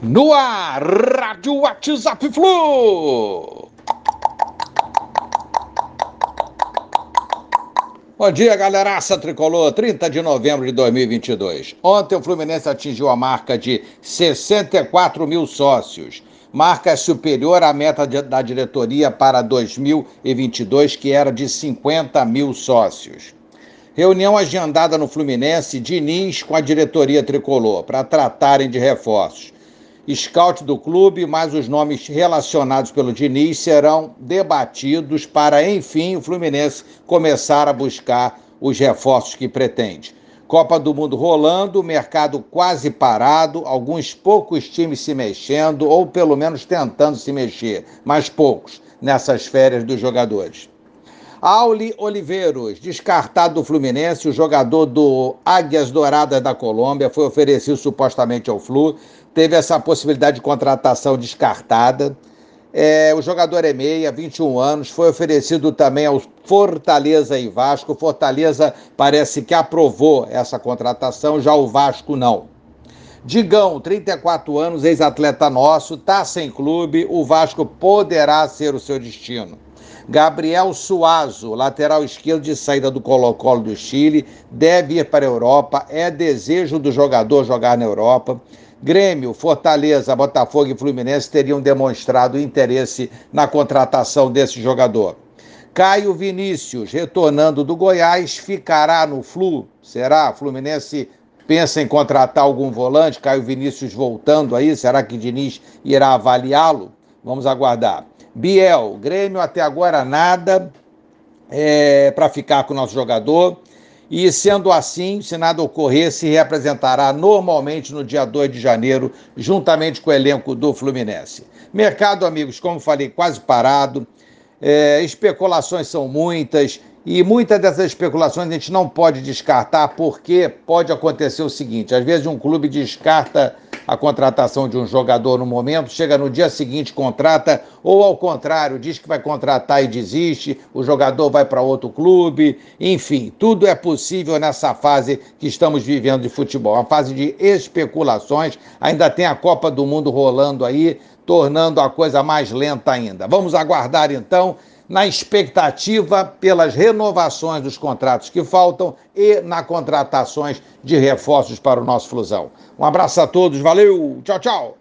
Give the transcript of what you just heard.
No ar, Rádio WhatsApp Flu. Bom dia, galeraça tricolor, 30 de novembro de 2022. Ontem o Fluminense atingiu a marca de 64 mil sócios. Marca superior à meta da diretoria para 2022, que era de 50 mil sócios. Reunião agendada no Fluminense, Diniz com a diretoria tricolor, para tratarem de reforços scout do clube, mas os nomes relacionados pelo Diniz serão debatidos para, enfim, o Fluminense começar a buscar os reforços que pretende. Copa do Mundo rolando, mercado quase parado, alguns poucos times se mexendo, ou pelo menos tentando se mexer, mas poucos, nessas férias dos jogadores. Auli Oliveiros, descartado do Fluminense, o jogador do Águias Douradas da Colômbia, foi oferecido supostamente ao Flu, teve essa possibilidade de contratação descartada. É, o jogador é meia, 21 anos, foi oferecido também ao Fortaleza e Vasco. Fortaleza parece que aprovou essa contratação, já o Vasco não. Digão, 34 anos, ex-atleta nosso, está sem clube, o Vasco poderá ser o seu destino. Gabriel Suazo, lateral esquerdo de saída do Colo-Colo do Chile, deve ir para a Europa, é desejo do jogador jogar na Europa. Grêmio, Fortaleza, Botafogo e Fluminense teriam demonstrado interesse na contratação desse jogador. Caio Vinícius, retornando do Goiás, ficará no Flu? Será? Fluminense pensa em contratar algum volante? Caio Vinícius voltando aí, será que Diniz irá avaliá-lo? Vamos aguardar. Biel, Grêmio até agora nada é, para ficar com o nosso jogador. E sendo assim, se nada ocorrer, se representará normalmente no dia 2 de janeiro, juntamente com o elenco do Fluminense. Mercado, amigos, como falei, quase parado. É, especulações são muitas. E muitas dessas especulações a gente não pode descartar, porque pode acontecer o seguinte: às vezes um clube descarta a contratação de um jogador no momento, chega no dia seguinte, contrata, ou ao contrário, diz que vai contratar e desiste, o jogador vai para outro clube, enfim, tudo é possível nessa fase que estamos vivendo de futebol, uma fase de especulações, ainda tem a Copa do Mundo rolando aí, tornando a coisa mais lenta ainda. Vamos aguardar então na expectativa pelas renovações dos contratos que faltam e na contratações de reforços para o nosso Flusão. Um abraço a todos, valeu, tchau, tchau.